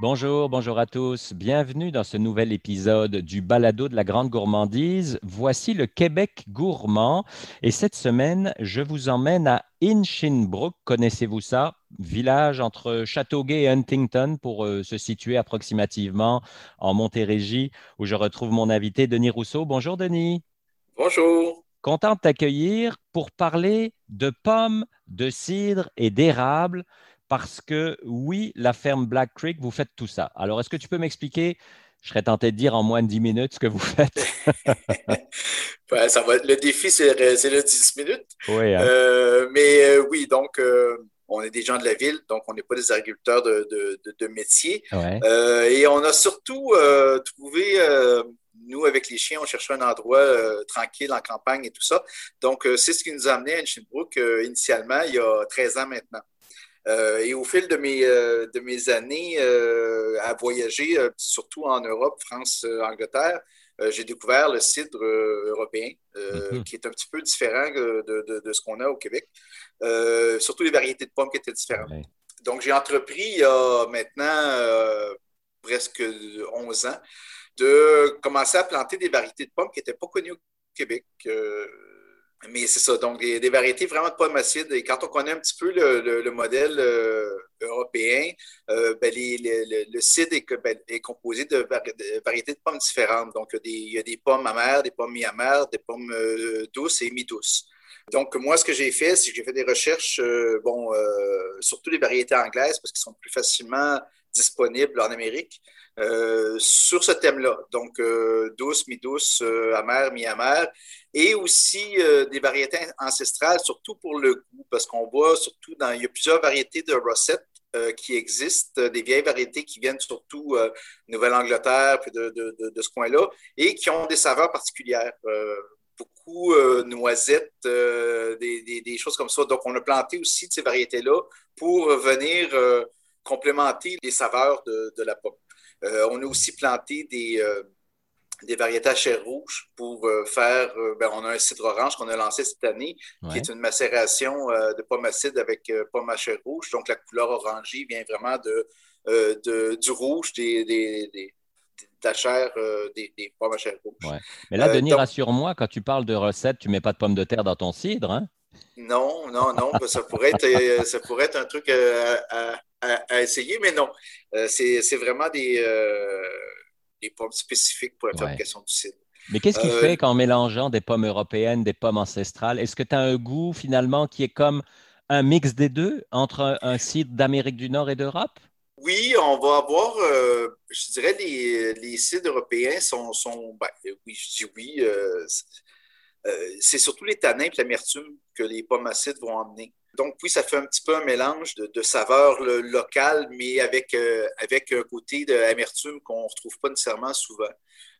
Bonjour, bonjour à tous. Bienvenue dans ce nouvel épisode du Balado de la Grande Gourmandise. Voici le Québec gourmand. Et cette semaine, je vous emmène à Inchinbrook. Connaissez-vous ça? Village entre Châteauguay et Huntington pour euh, se situer approximativement en Montérégie, où je retrouve mon invité Denis Rousseau. Bonjour Denis. Bonjour. Content de t'accueillir pour parler de pommes, de cidre et d'érable parce que oui, la ferme Black Creek, vous faites tout ça. Alors, est-ce que tu peux m'expliquer, je serais tenté de dire en moins de 10 minutes ce que vous faites? ça va, le défi, c'est le 10 minutes. Oui. Hein. Euh, mais euh, oui, donc, euh, on est des gens de la ville, donc on n'est pas des agriculteurs de, de, métier. et on a surtout trouvé nous, avec les chiens, on cherchait un endroit tranquille en campagne et tout ça. Donc, c'est ce qui nous a amené à Shinbrook initialement, il y a 13 ans maintenant. Euh, et au fil de mes, euh, de mes années euh, à voyager, surtout en Europe, France, Angleterre, j'ai découvert le cidre européen, mhm. qui est un petit peu différent de, de, ce qu'on a au Québec. surtout les variétés de pommes qui étaient différentes. Donc, j'ai entrepris il y a maintenant presque 11 ans de commencer à planter des variétés de pommes qui n'étaient pas connues au Québec. Mais c'est ça, donc des, variétés vraiment de pommes acides. Et quand on connaît un petit peu le, modèle euh, européen, euh, ben, le cidre ben, est, composé de, variétés de pommes différentes. Donc, il y a des, pommes amères, des pommes mi-amères, des pommes euh, douces et mi-douces. Donc, moi, ce que j'ai fait, c'est que j'ai fait des recherches, bon, surtout les variétés anglaises, parce qu'elles sont plus facilement disponibles en Amérique. sur ce thème-là. Donc, douce, mi-douce, amère, mi-amère et aussi euh, des variétés ancestrales, surtout pour le goût, parce qu'on voit surtout dans, il y a plusieurs variétés de rosette euh, qui existent, des vieilles variétés qui viennent surtout euh, Nouvelle-Angleterre, puis de, de, de, ce coin-là, et qui ont des saveurs particulières. beaucoup noisettes, des, des, choses comme ça. Donc, on a planté aussi de ces variétés-là pour venir complémenter les saveurs de, de la pomme. on a aussi planté des des variétés à chair rouge pour euh, faire. Euh, ben, on a un cidre orange qu'on a lancé cette année, qui est une macération euh, de pommes acides avec pommes à chair rouge. Donc, la couleur orangée vient vraiment de, du rouge des, des, des de la chair des, pommes à chair rouge. Mais là, Denis, rassure-moi, quand tu parles de recettes, tu ne mets pas de pommes de terre dans ton cidre, hein? Non, non, non. ça, pourrait être, ça pourrait être un truc à, essayer, mais non. c'est vraiment des des pommes spécifiques pour la fabrication du cidre. Mais qu'est-ce qui euh, fait qu'en mélangeant des pommes européennes, des pommes ancestrales, est-ce que tu as un goût finalement qui est comme un mix des deux entre un, cidre d'Amérique du Nord et d'Europe? Oui, on va avoir, euh, je dirais, les, les cidres européens sont, sont ben, oui, je dis oui, euh, c'est surtout les tanins et l'amertume que les pommes acides vont emmener. Donc, oui, ça fait un petit peu un mélange de, saveurs locales, mais avec, euh, un côté d'amertume qu'on ne retrouve pas nécessairement souvent.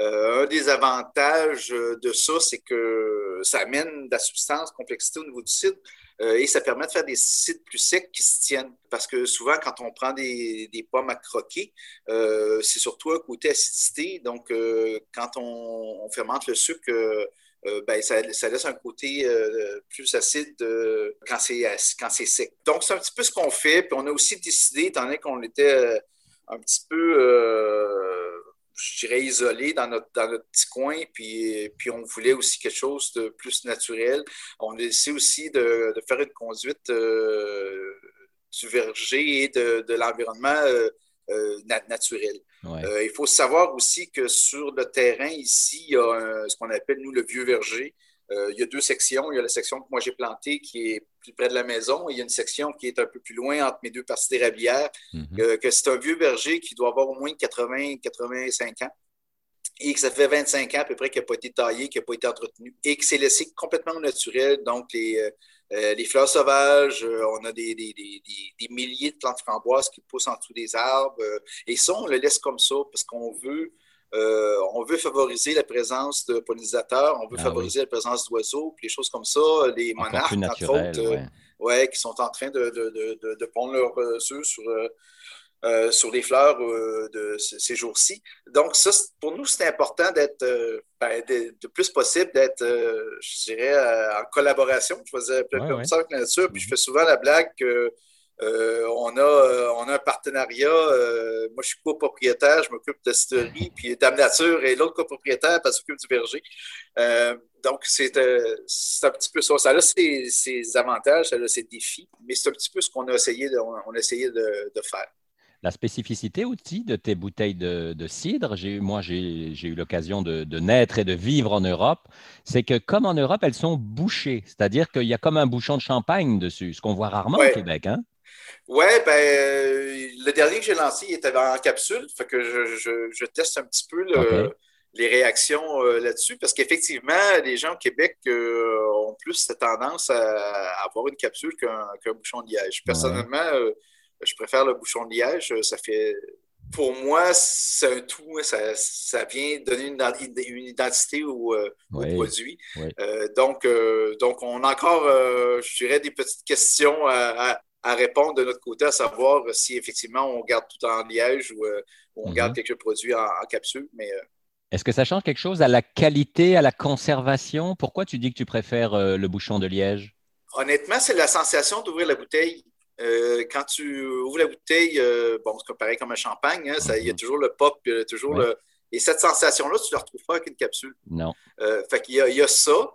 Euh, un des avantages de ça, c'est que ça amène de la substance, complexité au niveau du cidre euh, et ça permet de faire des cidres plus secs qui se tiennent. Parce que souvent, quand on prend des, pommes à croquer, c'est surtout un côté acidité. Donc, quand on, fermente le sucre, euh, ben, ça, laisse un côté euh, plus acide euh, quand c'est sec. Donc, c'est un petit peu ce qu'on fait. Puis on a aussi décidé, étant donné qu'on était un petit peu, je dirais, isolé dans notre, dans notre petit coin, puis, puis on voulait aussi quelque chose de plus naturel. On a décidé aussi de, faire une conduite du verger et de, de l'environnement euh, naturel. Euh, il faut savoir aussi que sur le terrain ici, il y a ce qu'on appelle, nous, le vieux verger. Euh, il y a deux sections. Il y a la section que moi j'ai plantée qui est plus près de la maison. Et il y a une section qui est un peu plus loin entre mes deux parties d'érablière. Mhm. que c'est un vieux verger qui doit avoir au moins 80-85 ans et que ça fait 25 ans à peu près qu'il n'a pas été taillé, qu'il n'a pas été entretenu et que c'est laissé complètement naturel. Donc, les, euh, les fleurs sauvages, euh, on a des, des, des, des, milliers de plantes framboises qui poussent en dessous des arbres. Euh, et ça, on le laisse comme ça parce qu'on veut, on veut favoriser la présence de pollinisateurs, on veut ah favoriser la présence d'oiseaux, puis les choses comme ça, les monarques, entre autres, ouais. qui sont en train de, de, de, de pondre leurs œufs sur euh, sur les fleurs euh, de ces jours-ci. Donc, ça, pour nous, c'est important d'être, euh, ben, de, plus possible, d'être, je dirais, en collaboration. Je faisais comme ça avec la nature. Puis je fais souvent la blague que on, a, on a un partenariat. moi, je suis copropriétaire, je m'occupe de distillerie, puis Dame Nature et l'autre copropriétaire, elle s'occupe du verger. donc, c'est un petit peu ça. Ça a ses, avantages, ça a ses défis, mais c'est un petit peu ce qu'on a essayé on a essayé de faire la spécificité aussi de tes bouteilles de, cidre, moi j'ai eu l'occasion de, naître et de vivre en Europe, c'est que comme en Europe, elles sont bouchées, c'est-à-dire qu'il y a comme un bouchon de champagne dessus, ce qu'on voit rarement au Québec. Hein? Oui, ben, le dernier que j'ai lancé, il était en capsule, fait que je, teste un petit peu les réactions euh, là-dessus, parce qu'effectivement, les gens au Québec euh, ont plus cette tendance à, avoir une capsule qu'un bouchon de liège. Personnellement, euh, je préfère le bouchon de liège. Ça fait. Pour moi, c'est un tout. Hein. Ça, vient donner une, identité au, euh, produit. Euh, donc, euh, donc, on a encore, je dirais, des petites questions à, répondre de notre côté, à savoir si effectivement on garde tout en liège ou on garde mhm. quelques produits en, capsule. Mais. est-ce que ça change quelque chose à la qualité, à la conservation? Pourquoi tu dis que tu préfères le bouchon de liège? Honnêtement, c'est la sensation d'ouvrir la bouteille. Euh, quand tu ouvres la bouteille, euh, bon, c'est pareil comme un champagne, hein, il y a mhm. toujours le pop, toujours le. Et cette sensation-là, tu ne la retrouves pas avec une capsule. Non. Euh, fait qu'il y, a, il y a ça.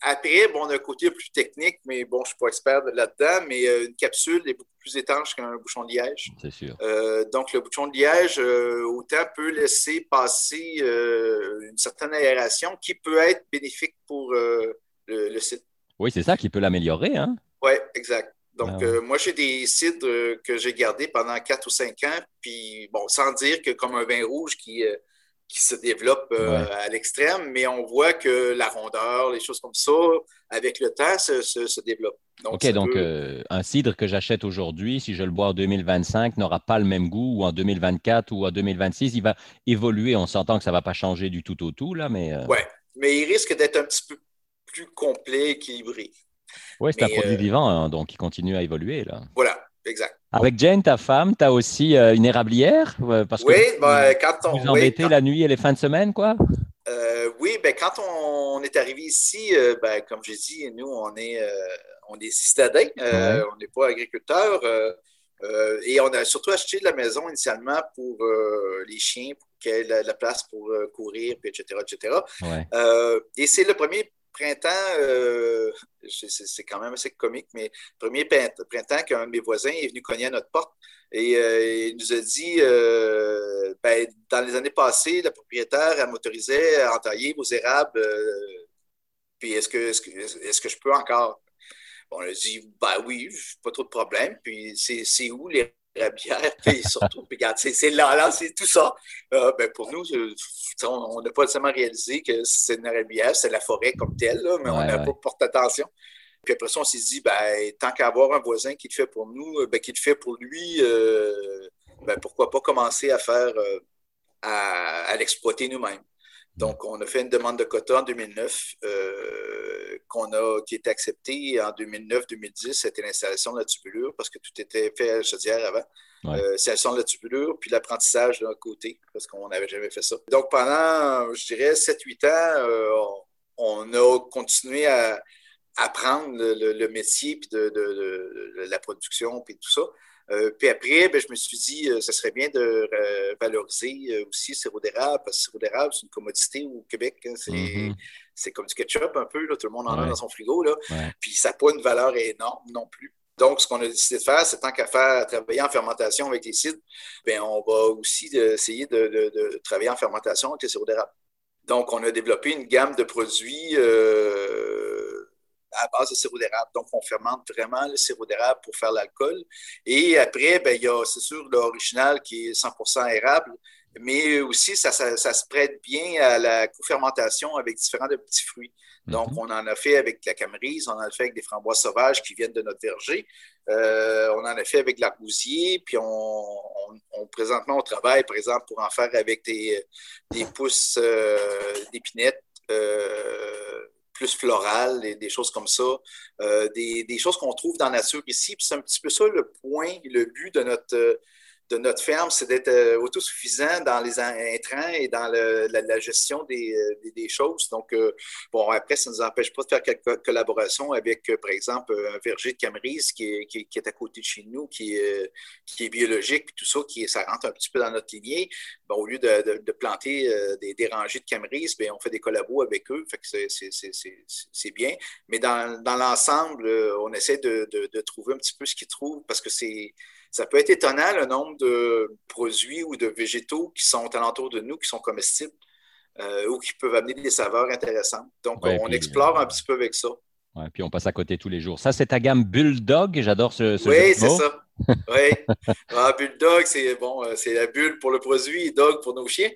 après, bon, on a un côté plus technique, mais bon, je ne suis pas expert là-dedans, mais une capsule est beaucoup plus étanche qu'un bouchon de liège. C'est sûr. donc, le bouchon de liège, autant peut laisser passer une certaine aération qui peut être bénéfique pour le, le site. Oui, c'est ça qui peut l'améliorer. Hein? Oui, exact. Donc, ah euh, moi, j'ai des cidres euh, que j'ai gardés pendant 4 ou 5 ans, puis bon, sans dire que comme un vin rouge qui, euh, qui se développe à l'extrême, mais on voit que la rondeur, les choses comme ça, avec le temps, se, se, développent. OK, donc un cidre que j'achète aujourd'hui, si je le bois en 2025, n'aura pas le même goût, ou en 2024 ou en 2026, il va évoluer. On s'entend que ça ne va pas changer du tout au tout, là, mais... Oui, mais il risque d'être un petit peu plus complet, équilibré. Oui, c'est un produit euh, vivant, hein, donc il continue à évoluer. Là. Voilà, exact. Avec Jane, ta femme, tu as aussi euh, une érablière? Euh, parce oui, que ben, quand on. Vous embêtez la nuit et les fins de semaine, quoi? oui, ben, quand on, est arrivé ici, ben, comme j'ai dit, nous, on est, on est citadins, on n'est pas agriculteurs. et on a surtout acheté de la maison initialement pour les chiens, pour qu'il y ait la, la place pour courir, puis etc. etc. et c'est le premier printemps, c'est quand même assez comique, mais premier printemps qu'un de mes voisins est venu cogner à notre porte et euh, il nous a dit euh, ben, dans les années passées, la propriétaire m'autorisait à entailler vos érables. puis est-ce que, est que, est que je peux encore? on a dit ben oui, pas trop de problème. Puis c'est où les bière, puis surtout, regarde, c'est là, là, c'est tout ça. Euh, ben pour nous, on n'a pas nécessairement réalisé que c'est une bière, c'est la forêt comme telle, mais on n'a pas porté attention. Puis après ça, on s'est dit, ben, tant qu'à avoir un voisin qui le fait pour nous, ben, qui le fait pour lui, euh, ben, pourquoi pas commencer à faire, euh, à, l'exploiter nous-mêmes. Donc, on a fait une demande de quota en 2009 qu'on a, qui était accepté en 2009-2010, c'était l'installation de la tubulure, parce que tout était fait à chaudière avant. Ouais. Euh, l'installation de la tubulure, puis l'apprentissage d'un côté, parce qu'on n'avait jamais fait ça. Donc, pendant, je dirais, 7-8 ans, euh, on, a continué à apprendre le, métier, puis de, la production, puis tout ça. Euh, puis après, ben, je me suis dit, ce serait bien de valoriser aussi le sirop d'érable, parce que le sirop d'érable, c'est une commodité au Québec. Hein, c'est mm-hmm c'est comme du ketchup un peu, tout le monde en a dans son frigo, là. puis ça n'a pas une valeur énorme non plus. Donc, ce qu'on a décidé de faire, c'est tant qu'à faire travailler en fermentation avec les cidres, bien, on va aussi essayer de, travailler en fermentation avec les sirop d'érable. Donc, on a développé une gamme de produits euh, à base de sirop d'érable. Donc, on fermente vraiment le sirop d'érable pour faire l'alcool. Et après, bien, il y a, c'est sûr, l'original qui est 100% érable, mais aussi ça, se prête bien à la co-fermentation avec différents petits fruits. Donc, mhm. on en a fait avec la camerise, on en a fait avec des framboises sauvages qui viennent de notre verger, euh, on en a fait avec l'argousier, puis on, présentement, on travaille, par exemple, pour en faire avec des, pousses euh, d'épinettes. Euh, plus florales, et des choses comme ça, des, des, choses qu'on trouve dans la nature ici. Puis c'est un petit peu ça le point, le but de notre, notre ferme, c'est d'être euh, autosuffisant dans les intrants et dans la, gestion euh, des, des, choses. Donc, euh, bon, après, ça ne nous empêche pas de faire quelques collaborations avec, par exemple, un verger de Camerise qui est, à côté de chez nous, qui est, biologique, tout ça, qui, ça rentre un petit peu dans notre lignée. Bon, au lieu de, planter des, rangées de Camerise, bien, on fait des collabos avec eux, fait que c'est bien. Mais dans, dans l'ensemble, on essaie de, de, trouver un petit peu ce qu'ils trouvent parce que c'est ça peut être étonnant le nombre de produits ou de végétaux qui sont alentour de nous, qui sont comestibles euh, ou qui peuvent amener des saveurs intéressantes. Donc, on explore un petit peu avec ça. Ouais, puis on passe à côté tous les jours. Ça, c'est ta gamme Bulldog. J'adore ce, ce Oui, c'est ça. oui. Ah, Bulldog, c'est bon, euh, c'est la bulle pour le produit et dog pour nos chiens.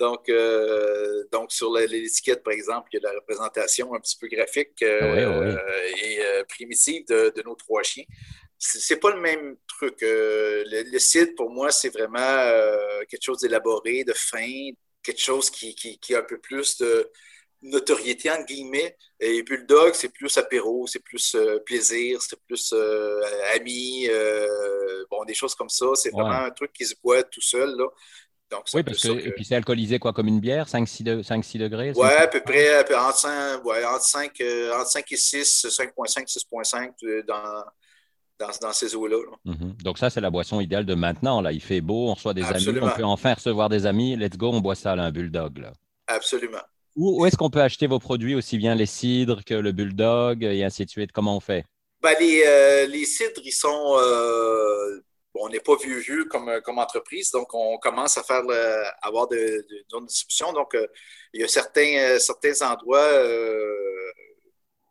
Donc, euh, donc, sur l'étiquette, par exemple, il y a la représentation un petit peu graphique et primitive de, de, nos trois chiens c'est pas le même truc. Euh, le, site, pour moi, c'est vraiment euh, quelque chose d'élaboré, de fin, quelque chose qui, qui, a un peu plus de notoriété, entre guillemets. Et Bulldog, c'est plus apéro, c'est plus euh, plaisir, c'est plus ami, bon, des choses comme ça. C'est vraiment un truc qui se boit tout seul, là. Donc, oui, parce que, et puis c'est alcoolisé quoi, comme une bière, 5-6 degrés? Oui, à peu près, entre 5, ouais, entre 5, entre 5 et 6, 5.5, 6.5 dans dans, ces eaux-là. Mhm. Donc ça, c'est la boisson idéale de maintenant. Là. Il fait beau, on reçoit des amis, on peut enfin recevoir des amis. Let's go, on boit ça, là, un bulldog. Là. Absolument. Où, est-ce qu'on peut acheter vos produits, aussi bien les cidres que le bulldog et ainsi de suite? Comment on fait? Ben, les, euh, les, cidres, ils sont... Euh, on n'est pas vieux vieux comme, comme entreprise, donc on commence à faire avoir de, de, de distribution. Donc, euh, il y a certains, certains endroits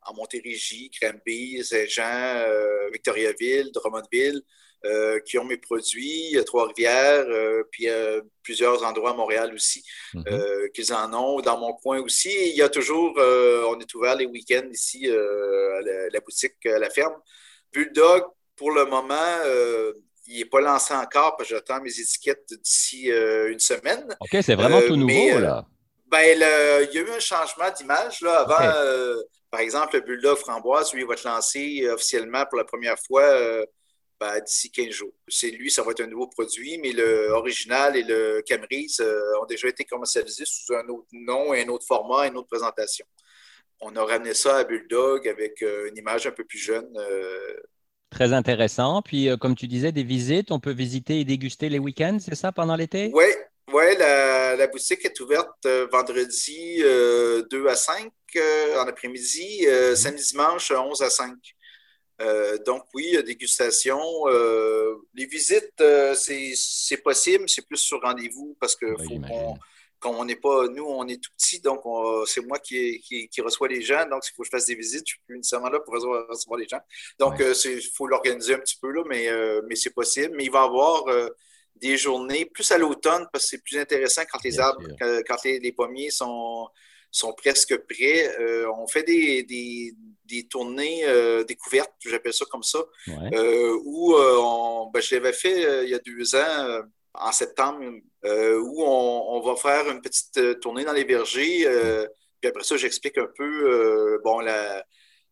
en Montérégie, Granby, Saint-Jean, euh, Victoriaville, Drummondville, euh, qui ont mes produits, Trois-Rivières, euh, puis plusieurs endroits à Montréal aussi, mhm. qu'ils en ont. Dans mon coin aussi, il y a toujours, on est ouvert les week-ends ici à la, boutique, à la ferme. Bulldog, pour le moment, il n'est pas lancé encore parce que j'attends mes étiquettes d'ici une semaine. OK, c'est vraiment tout nouveau, là. Ben, il y a eu un changement d'image. Avant, par exemple, le Bulldog Framboise, lui, va être lancé euh, officiellement pour la première fois euh, ben, d'ici 15 jours. C'est lui, ça va être un nouveau produit, mais le original et le Camerise euh, ont déjà été commercialisés sous un autre nom, un autre format, une autre présentation. On a ramené ça à Bulldog avec une image un peu plus jeune. Très intéressant. Puis, comme tu disais, des visites, on peut visiter et déguster les week-ends, c'est ça, pendant l'été? Oui, oui, la, boutique est ouverte euh, vendredi 2 euh, à 5 euh, en après-midi, mhm. samedi dimanche 11 à 5. donc oui, dégustation. les visites, c'est possible, c'est plus sur rendez-vous parce que quand on n'est pas, nous, on est tout petit, donc c'est moi qui, qui, reçois les gens. Donc, s'il faut que je fasse des visites, je suis plus nécessairement là pour recevoir, les gens. Donc, il faut l'organiser un petit peu, là, mais, mais c'est possible. Mais il va y avoir des journées, plus à l'automne, parce que c'est plus intéressant quand les arbres, quand, les, pommiers sont, sont presque prêts. Euh, on fait des, des, tournées euh, découvertes, j'appelle ça comme ça, euh, où on, ben, je l'avais fait il y a deux ans, en septembre, où on, va faire une petite tournée dans les vergers. puis après ça, j'explique un peu bon, la,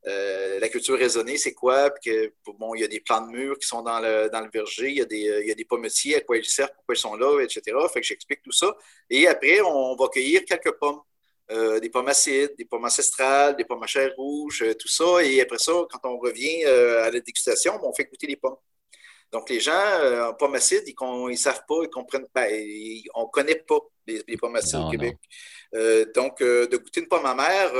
euh, la culture raisonnée, c'est quoi? Puis que, bon, il y a des plants de murs qui sont dans le, dans le verger, il y, a des, il y a des pommetiers, à quoi ils servent, pourquoi ils sont là, etc. Fait que j'explique tout ça. Et après, on va cueillir quelques pommes. Euh, des pommes acides, des pommes ancestrales, des pommes à chair rouge, euh, tout ça. Et après ça, quand on revient à la dégustation, on fait goûter les pommes. Donc, les gens en pommes acides, ils ne savent pas, ils comprennent pas. on ne connaît pas les, pommes acides au Québec. donc, de goûter une pomme amère,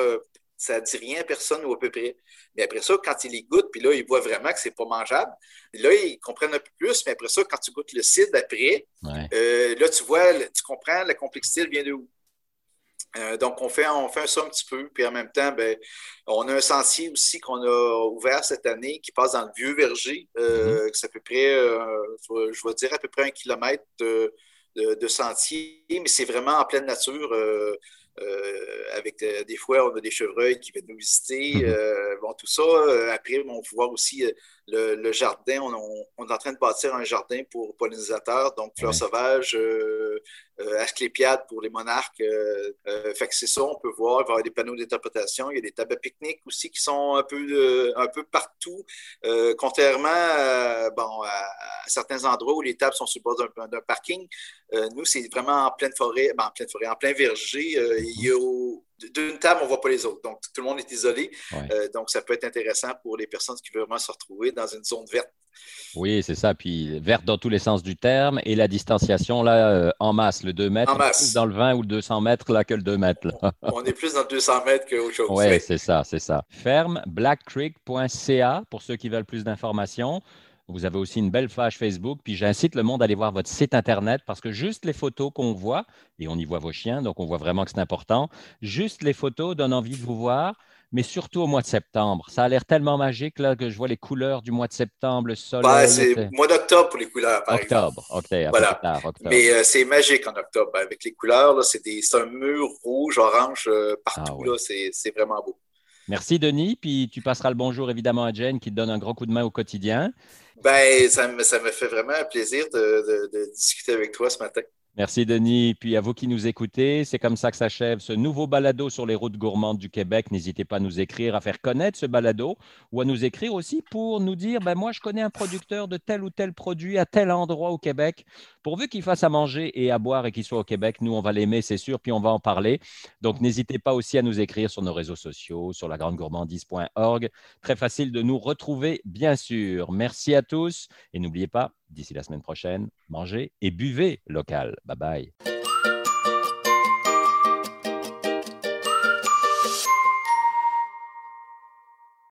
ça ne dit rien à personne ou à peu près. Mais après ça, quand ils les goûtent, puis là, ils voient vraiment que ce n'est pas mangeable, là, ils comprennent un peu plus. Mais après ça, quand tu goûtes le cidre après, euh, là, tu vois, tu comprends la complexité, vient de où. Euh, donc, on fait, on fait ça un petit peu. Puis en même temps, ben, on a un sentier aussi qu'on a ouvert cette année qui passe dans le vieux verger. Euh, mm-hmm. C'est à peu près, je vais dire à peu près un kilomètre de, de, sentier, mais c'est vraiment en pleine nature. Avec des fois, on a des chevreuils qui viennent nous visiter. Mhm. bon, tout ça. après, on peut voir aussi le, jardin. On, est en train de bâtir un jardin pour pollinisateurs, donc fleurs sauvages, euh, Asclépiade pour les monarques. Euh, euh, fait que c'est ça, on peut voir, il va y avoir des panneaux d'interprétation. Il y a des tables à pique-nique aussi qui sont un peu, un peu partout, contrairement bon, à, certains endroits où les tables sont sur le bord d'un parking. nous, c'est vraiment en pleine forêt, ben, en pleine forêt, en plein verger. D'une table, on ne voit pas les autres. Donc, tout le monde est isolé. donc, ça peut être intéressant pour les personnes qui veulent vraiment se retrouver dans une zone verte. Oui, c'est ça. Puis verte dans tous les sens du terme et la distanciation là euh, en masse, le 2 mètres, en masse. plus dans le 20 ou le 200 mètres là que le 2 mètres. On est plus dans le 200 mètres qu'autre chose. Oui, c'est ça, c'est ça. Ferme blackcreek.ca pour ceux qui veulent plus d'informations. Vous avez aussi une belle page Facebook, puis j'incite le monde à aller voir votre site Internet parce que juste les photos qu'on voit, et on y voit vos chiens, donc on voit vraiment que c'est important, juste les photos donnent envie de vous voir mais surtout au mois de septembre. Ça a l'air tellement magique là, que je vois les couleurs du mois de septembre, le soleil. Ouais, c'est mois d'octobre pour les couleurs, par octobre, exemple. Voilà. octobre. Mais euh, c'est magique en octobre. Avec les couleurs, c'est un mur rouge, orange euh, partout. Ah c'est vraiment beau. Merci, Denis. Puis tu passeras le bonjour évidemment à Jane qui te donne un gros coup de main au quotidien. Ben, ça me fait vraiment un plaisir de discuter avec toi ce matin. Merci Denis. Puis à vous qui nous écoutez, c'est comme ça que s'achève ce nouveau balado sur les routes gourmandes du Québec. N'hésitez pas à nous écrire, à faire connaître ce balado ou à nous écrire aussi pour nous dire ben moi je connais un producteur de tel ou tel produit à tel endroit au Québec. Pourvu qu'il fasse à manger et à boire et qu'il soit au Québec, nous on va l'aimer, c'est sûr, puis on va en parler. Donc n'hésitez pas aussi à nous écrire sur nos réseaux sociaux, sur lagrandegourmandise.org. Très facile de nous retrouver, bien sûr. Merci à tous et n'oubliez pas, d'ici la semaine prochaine, mangez et buvez local. Bye bye.